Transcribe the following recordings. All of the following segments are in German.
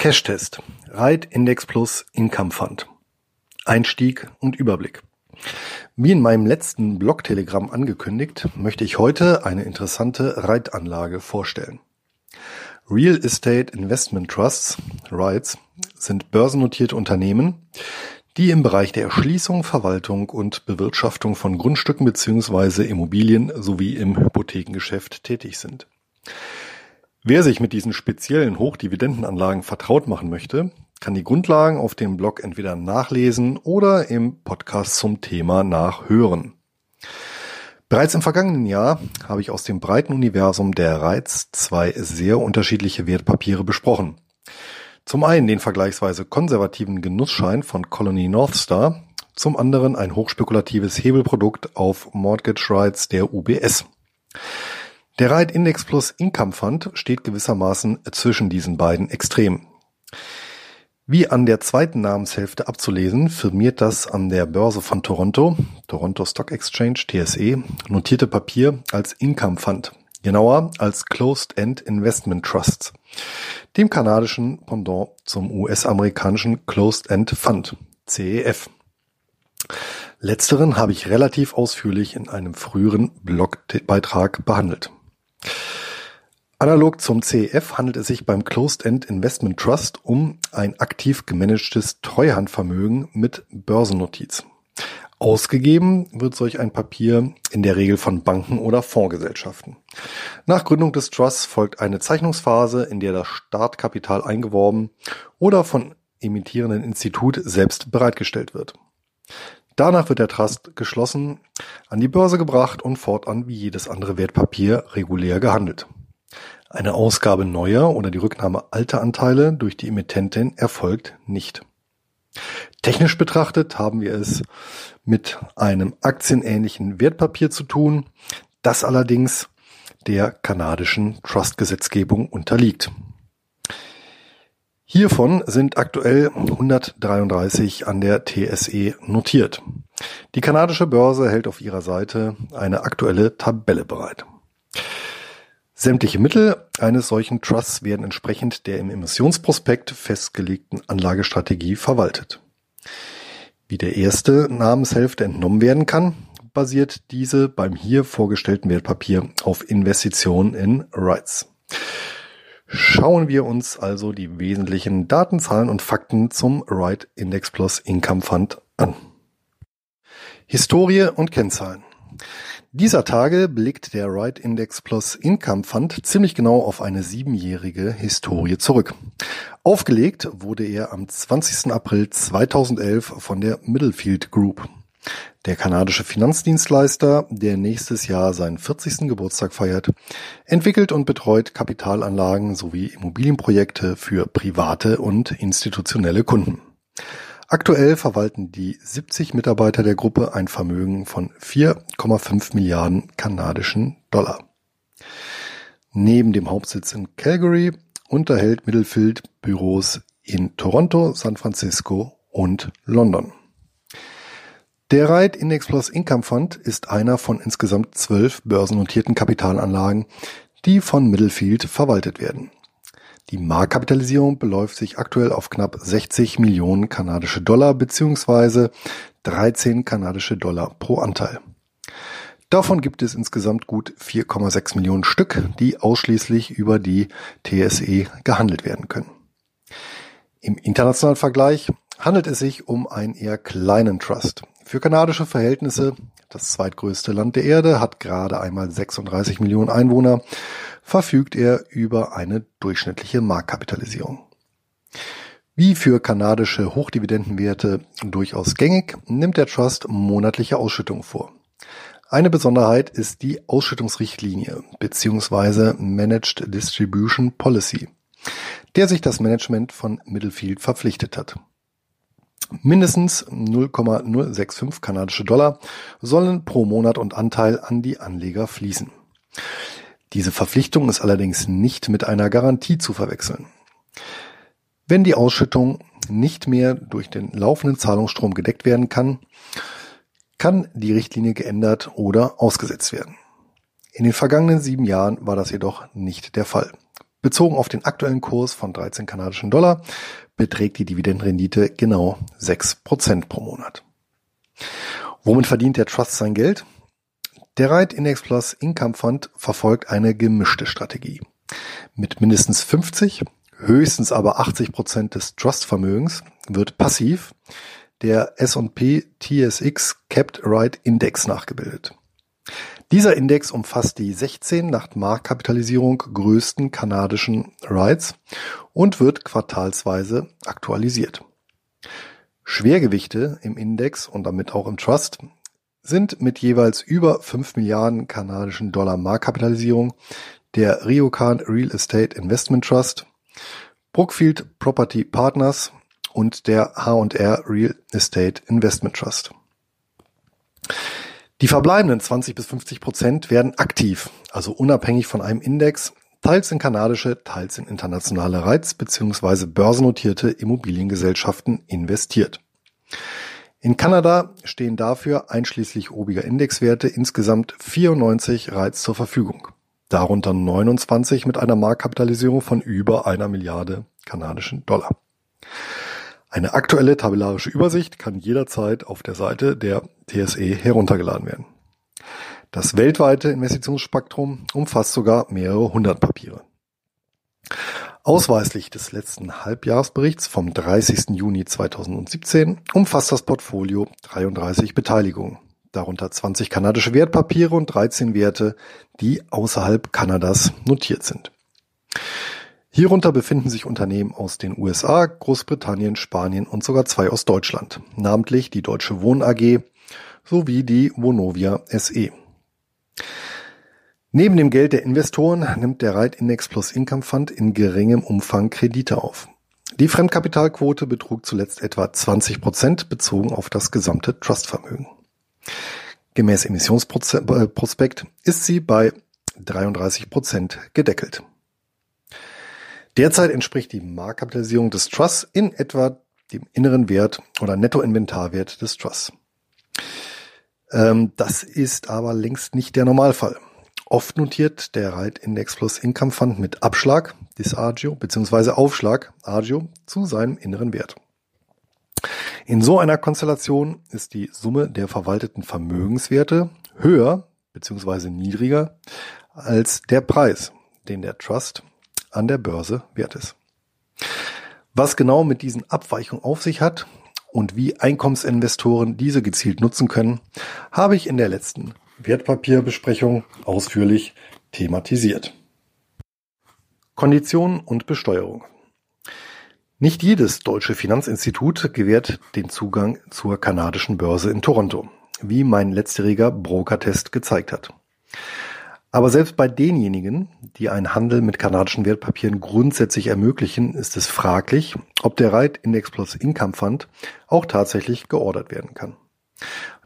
Cash-Test. Reit Index Plus Income Fund. Einstieg und Überblick. Wie in meinem letzten Blog-Telegramm angekündigt, möchte ich heute eine interessante Reitanlage vorstellen. Real Estate Investment Trusts, REITs, sind börsennotierte Unternehmen, die im Bereich der Erschließung, Verwaltung und Bewirtschaftung von Grundstücken bzw. Immobilien sowie im Hypothekengeschäft tätig sind. Wer sich mit diesen speziellen Hochdividendenanlagen vertraut machen möchte, kann die Grundlagen auf dem Blog entweder nachlesen oder im Podcast zum Thema nachhören. Bereits im vergangenen Jahr habe ich aus dem breiten Universum der Reiz zwei sehr unterschiedliche Wertpapiere besprochen. Zum einen den vergleichsweise konservativen Genussschein von Colony Northstar, zum anderen ein hochspekulatives Hebelprodukt auf Mortgage Rights der UBS. Der Reit Index Plus Income Fund steht gewissermaßen zwischen diesen beiden Extremen. Wie an der zweiten Namenshälfte abzulesen, firmiert das an der Börse von Toronto, Toronto Stock Exchange, TSE, notierte Papier als Income Fund, genauer als Closed End Investment Trusts, dem kanadischen Pendant zum US-amerikanischen Closed End Fund, CEF. Letzteren habe ich relativ ausführlich in einem früheren Blogbeitrag behandelt. Analog zum CEF handelt es sich beim Closed-End Investment Trust um ein aktiv gemanagtes Treuhandvermögen mit Börsennotiz. Ausgegeben wird solch ein Papier in der Regel von Banken oder Fondsgesellschaften. Nach Gründung des Trusts folgt eine Zeichnungsphase, in der das Startkapital eingeworben oder von emittierenden Institut selbst bereitgestellt wird. Danach wird der Trust geschlossen, an die Börse gebracht und fortan wie jedes andere Wertpapier regulär gehandelt. Eine Ausgabe neuer oder die Rücknahme alter Anteile durch die Emittentin erfolgt nicht. Technisch betrachtet haben wir es mit einem aktienähnlichen Wertpapier zu tun, das allerdings der kanadischen Trust-Gesetzgebung unterliegt. Hiervon sind aktuell 133 an der TSE notiert. Die kanadische Börse hält auf ihrer Seite eine aktuelle Tabelle bereit. Sämtliche Mittel eines solchen Trusts werden entsprechend der im Emissionsprospekt festgelegten Anlagestrategie verwaltet. Wie der erste Namenshälfte entnommen werden kann, basiert diese beim hier vorgestellten Wertpapier auf Investitionen in Rights. Schauen wir uns also die wesentlichen Datenzahlen und Fakten zum Right Index Plus Income Fund an. Historie und Kennzahlen. Dieser Tage blickt der Right Index Plus Income Fund ziemlich genau auf eine siebenjährige Historie zurück. Aufgelegt wurde er am 20. April 2011 von der Middlefield Group. Der kanadische Finanzdienstleister, der nächstes Jahr seinen 40. Geburtstag feiert, entwickelt und betreut Kapitalanlagen sowie Immobilienprojekte für private und institutionelle Kunden. Aktuell verwalten die 70 Mitarbeiter der Gruppe ein Vermögen von 4,5 Milliarden kanadischen Dollar. Neben dem Hauptsitz in Calgary unterhält Middlefield Büros in Toronto, San Francisco und London. Der Reit Index Plus Income Fund ist einer von insgesamt zwölf börsennotierten Kapitalanlagen, die von Middlefield verwaltet werden. Die Marktkapitalisierung beläuft sich aktuell auf knapp 60 Millionen kanadische Dollar bzw. 13 kanadische Dollar pro Anteil. Davon gibt es insgesamt gut 4,6 Millionen Stück, die ausschließlich über die TSE gehandelt werden können. Im internationalen Vergleich handelt es sich um einen eher kleinen Trust. Für kanadische Verhältnisse, das zweitgrößte Land der Erde, hat gerade einmal 36 Millionen Einwohner, verfügt er über eine durchschnittliche Marktkapitalisierung. Wie für kanadische Hochdividendenwerte durchaus gängig, nimmt der Trust monatliche Ausschüttungen vor. Eine Besonderheit ist die Ausschüttungsrichtlinie bzw. Managed Distribution Policy, der sich das Management von Middlefield verpflichtet hat. Mindestens 0,065 kanadische Dollar sollen pro Monat und Anteil an die Anleger fließen. Diese Verpflichtung ist allerdings nicht mit einer Garantie zu verwechseln. Wenn die Ausschüttung nicht mehr durch den laufenden Zahlungsstrom gedeckt werden kann, kann die Richtlinie geändert oder ausgesetzt werden. In den vergangenen sieben Jahren war das jedoch nicht der Fall. Bezogen auf den aktuellen Kurs von 13 kanadischen Dollar beträgt die Dividendenrendite genau 6% pro Monat. Womit verdient der Trust sein Geld? Der Reit Index Plus Income Fund verfolgt eine gemischte Strategie. Mit mindestens 50, höchstens aber 80 Prozent des Trust-Vermögens wird passiv der S&P TSX Capped Right Index nachgebildet. Dieser Index umfasst die 16 nach Marktkapitalisierung größten kanadischen Rights und wird quartalsweise aktualisiert. Schwergewichte im Index und damit auch im Trust sind mit jeweils über 5 Milliarden kanadischen Dollar Marktkapitalisierung der Ryokan Real Estate Investment Trust, Brookfield Property Partners und der H&R Real Estate Investment Trust. Die verbleibenden 20 bis 50 Prozent werden aktiv, also unabhängig von einem Index, teils in kanadische, teils in internationale Reiz- bzw. börsennotierte Immobiliengesellschaften investiert. In Kanada stehen dafür einschließlich obiger Indexwerte insgesamt 94 Reiz zur Verfügung, darunter 29 mit einer Marktkapitalisierung von über einer Milliarde kanadischen Dollar. Eine aktuelle tabellarische Übersicht kann jederzeit auf der Seite der TSE heruntergeladen werden. Das weltweite Investitionsspektrum umfasst sogar mehrere hundert Papiere. Ausweislich des letzten Halbjahresberichts vom 30. Juni 2017 umfasst das Portfolio 33 Beteiligungen, darunter 20 kanadische Wertpapiere und 13 Werte, die außerhalb Kanadas notiert sind. Hierunter befinden sich Unternehmen aus den USA, Großbritannien, Spanien und sogar zwei aus Deutschland, namentlich die Deutsche Wohn AG sowie die Vonovia SE. Neben dem Geld der Investoren nimmt der Reit Index Plus Income Fund in geringem Umfang Kredite auf. Die Fremdkapitalquote betrug zuletzt etwa 20 Prozent bezogen auf das gesamte Trustvermögen. Gemäß Emissionsprospekt ist sie bei 33 Prozent gedeckelt. Derzeit entspricht die Marktkapitalisierung des Trusts in etwa dem inneren Wert oder Nettoinventarwert des Trusts. Ähm, das ist aber längst nicht der Normalfall. Oft notiert der Reit Index Plus Income Fund mit Abschlag, Disagio, beziehungsweise Aufschlag, Agio, zu seinem inneren Wert. In so einer Konstellation ist die Summe der verwalteten Vermögenswerte höher beziehungsweise niedriger als der Preis, den der Trust an der Börse wert ist. Was genau mit diesen Abweichungen auf sich hat und wie Einkommensinvestoren diese gezielt nutzen können, habe ich in der letzten Wertpapierbesprechung ausführlich thematisiert. Konditionen und Besteuerung. Nicht jedes deutsche Finanzinstitut gewährt den Zugang zur kanadischen Börse in Toronto, wie mein letztjähriger Broker-Test gezeigt hat. Aber selbst bei denjenigen, die einen Handel mit kanadischen Wertpapieren grundsätzlich ermöglichen, ist es fraglich, ob der Reit Index Plus Income Fund auch tatsächlich geordert werden kann.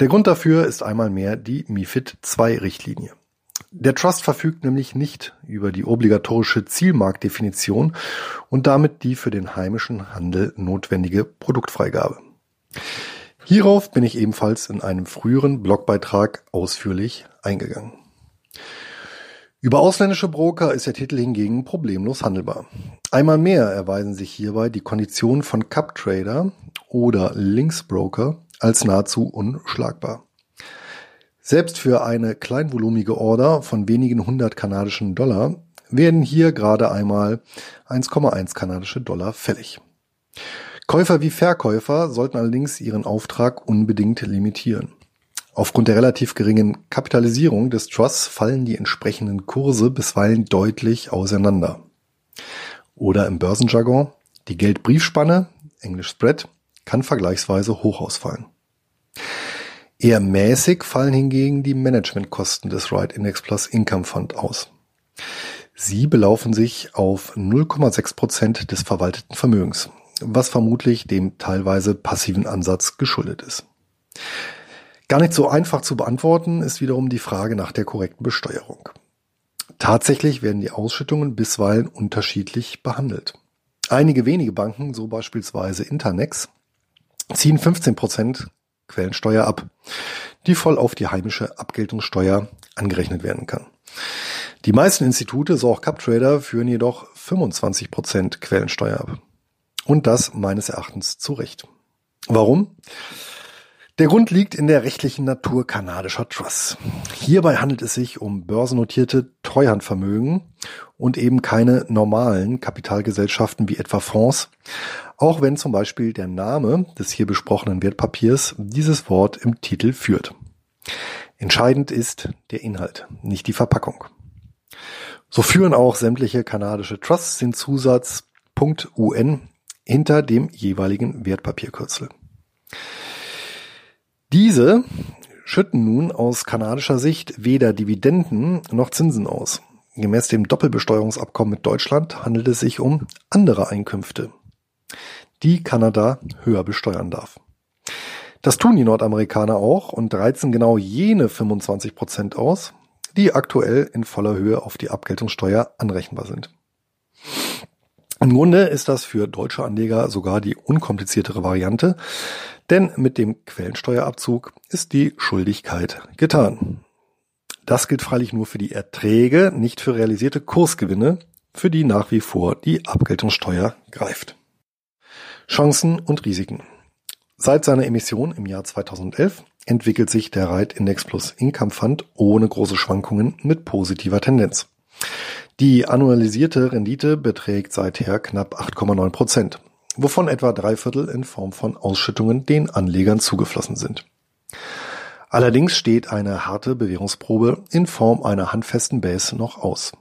Der Grund dafür ist einmal mehr die MIFID II Richtlinie. Der Trust verfügt nämlich nicht über die obligatorische Zielmarktdefinition und damit die für den heimischen Handel notwendige Produktfreigabe. Hierauf bin ich ebenfalls in einem früheren Blogbeitrag ausführlich eingegangen. Über ausländische Broker ist der Titel hingegen problemlos handelbar. Einmal mehr erweisen sich hierbei die Konditionen von Cup Trader oder Linksbroker als nahezu unschlagbar. Selbst für eine kleinvolumige Order von wenigen hundert kanadischen Dollar werden hier gerade einmal 1,1 kanadische Dollar fällig. Käufer wie Verkäufer sollten allerdings ihren Auftrag unbedingt limitieren. Aufgrund der relativ geringen Kapitalisierung des Trusts fallen die entsprechenden Kurse bisweilen deutlich auseinander. Oder im Börsenjargon, die Geldbriefspanne, Englisch Spread, kann vergleichsweise hoch ausfallen. Eher mäßig fallen hingegen die Managementkosten des Right Index Plus Income Fund aus. Sie belaufen sich auf 0,6 Prozent des verwalteten Vermögens, was vermutlich dem teilweise passiven Ansatz geschuldet ist. Gar nicht so einfach zu beantworten ist wiederum die Frage nach der korrekten Besteuerung. Tatsächlich werden die Ausschüttungen bisweilen unterschiedlich behandelt. Einige wenige Banken, so beispielsweise Internex, ziehen 15 Prozent Quellensteuer ab, die voll auf die heimische Abgeltungssteuer angerechnet werden kann. Die meisten Institute, so auch CupTrader, führen jedoch 25% Quellensteuer ab. Und das meines Erachtens zu Recht. Warum? Der Grund liegt in der rechtlichen Natur kanadischer Trusts. Hierbei handelt es sich um börsennotierte Treuhandvermögen und eben keine normalen Kapitalgesellschaften wie etwa Fonds, auch wenn zum Beispiel der Name des hier besprochenen Wertpapiers dieses Wort im Titel führt. Entscheidend ist der Inhalt, nicht die Verpackung. So führen auch sämtliche kanadische Trusts den Zusatz .un hinter dem jeweiligen Wertpapierkürzel. Diese schütten nun aus kanadischer Sicht weder Dividenden noch Zinsen aus. Gemäß dem Doppelbesteuerungsabkommen mit Deutschland handelt es sich um andere Einkünfte, die Kanada höher besteuern darf. Das tun die Nordamerikaner auch und reizen genau jene 25 Prozent aus, die aktuell in voller Höhe auf die Abgeltungssteuer anrechenbar sind. Im Grunde ist das für deutsche Anleger sogar die unkompliziertere Variante, denn mit dem Quellensteuerabzug ist die Schuldigkeit getan. Das gilt freilich nur für die Erträge, nicht für realisierte Kursgewinne, für die nach wie vor die Abgeltungssteuer greift. Chancen und Risiken. Seit seiner Emission im Jahr 2011 entwickelt sich der Reit Index Plus Income Fund ohne große Schwankungen mit positiver Tendenz. Die annualisierte Rendite beträgt seither knapp 8,9 Prozent, wovon etwa drei Viertel in Form von Ausschüttungen den Anlegern zugeflossen sind. Allerdings steht eine harte Bewährungsprobe in Form einer handfesten Base noch aus.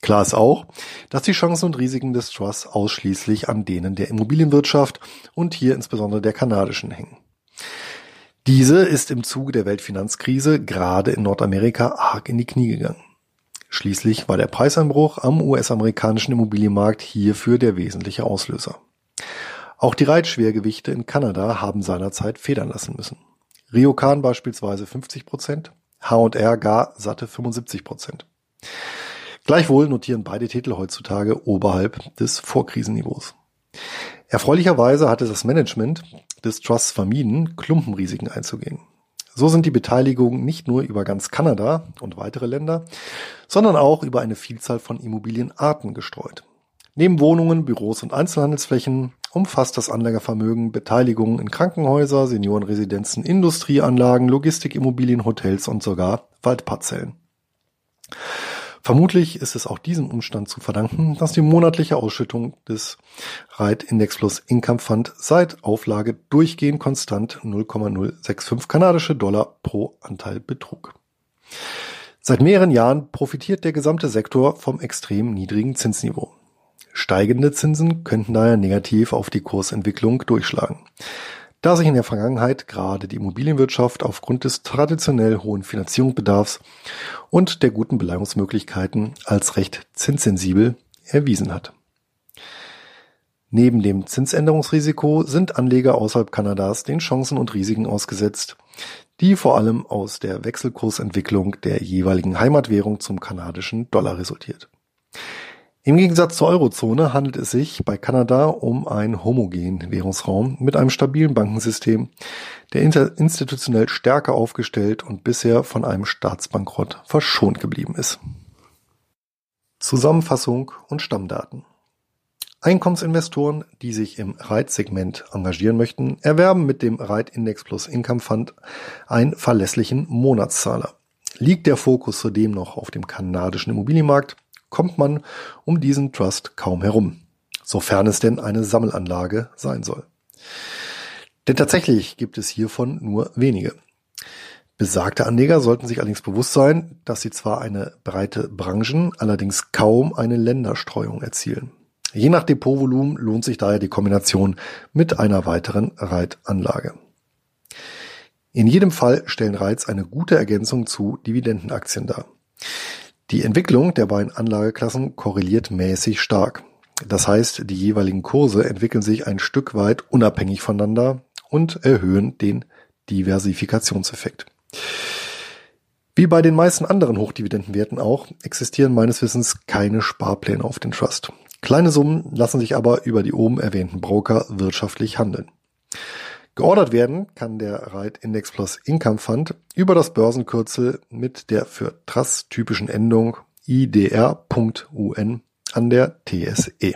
Klar ist auch, dass die Chancen und Risiken des Trusts ausschließlich an denen der Immobilienwirtschaft und hier insbesondere der kanadischen hängen. Diese ist im Zuge der Weltfinanzkrise gerade in Nordamerika arg in die Knie gegangen. Schließlich war der Preiseinbruch am US-amerikanischen Immobilienmarkt hierfür der wesentliche Auslöser. Auch die Reitschwergewichte in Kanada haben seinerzeit federn lassen müssen. Ryokan beispielsweise 50 Prozent, H&R gar satte 75 Prozent. Gleichwohl notieren beide Titel heutzutage oberhalb des Vorkrisenniveaus. Erfreulicherweise hatte das Management des Trusts vermieden, Klumpenrisiken einzugehen. So sind die Beteiligungen nicht nur über ganz Kanada und weitere Länder, sondern auch über eine Vielzahl von Immobilienarten gestreut. Neben Wohnungen, Büros und Einzelhandelsflächen umfasst das Anlegervermögen Beteiligungen in Krankenhäuser, Seniorenresidenzen, Industrieanlagen, Logistikimmobilien, Hotels und sogar Waldparzellen. Vermutlich ist es auch diesem Umstand zu verdanken, dass die monatliche Ausschüttung des Reit Index Plus Income Fund seit Auflage durchgehend konstant 0,065 kanadische Dollar pro Anteil betrug. Seit mehreren Jahren profitiert der gesamte Sektor vom extrem niedrigen Zinsniveau. Steigende Zinsen könnten daher negativ auf die Kursentwicklung durchschlagen da sich in der Vergangenheit gerade die Immobilienwirtschaft aufgrund des traditionell hohen Finanzierungsbedarfs und der guten Beleihungsmöglichkeiten als recht zinssensibel erwiesen hat. Neben dem Zinsänderungsrisiko sind Anleger außerhalb Kanadas den Chancen und Risiken ausgesetzt, die vor allem aus der Wechselkursentwicklung der jeweiligen Heimatwährung zum kanadischen Dollar resultiert. Im Gegensatz zur Eurozone handelt es sich bei Kanada um einen homogenen Währungsraum mit einem stabilen Bankensystem, der institutionell stärker aufgestellt und bisher von einem Staatsbankrott verschont geblieben ist. Zusammenfassung und Stammdaten. Einkommensinvestoren, die sich im REIT-Segment engagieren möchten, erwerben mit dem REIT Index Plus Income Fund einen verlässlichen Monatszahler. Liegt der Fokus zudem noch auf dem kanadischen Immobilienmarkt, kommt man um diesen Trust kaum herum, sofern es denn eine Sammelanlage sein soll. Denn tatsächlich gibt es hiervon nur wenige. Besagte Anleger sollten sich allerdings bewusst sein, dass sie zwar eine breite Branchen, allerdings kaum eine Länderstreuung erzielen. Je nach Depotvolumen lohnt sich daher die Kombination mit einer weiteren Reitanlage. In jedem Fall stellen Reiz eine gute Ergänzung zu Dividendenaktien dar. Die Entwicklung der beiden Anlageklassen korreliert mäßig stark. Das heißt, die jeweiligen Kurse entwickeln sich ein Stück weit unabhängig voneinander und erhöhen den Diversifikationseffekt. Wie bei den meisten anderen Hochdividendenwerten auch, existieren meines Wissens keine Sparpläne auf den Trust. Kleine Summen lassen sich aber über die oben erwähnten Broker wirtschaftlich handeln. Geordert werden kann der Reit Index Plus Income Fund über das Börsenkürzel mit der für Trust typischen Endung IDR.UN an der TSE.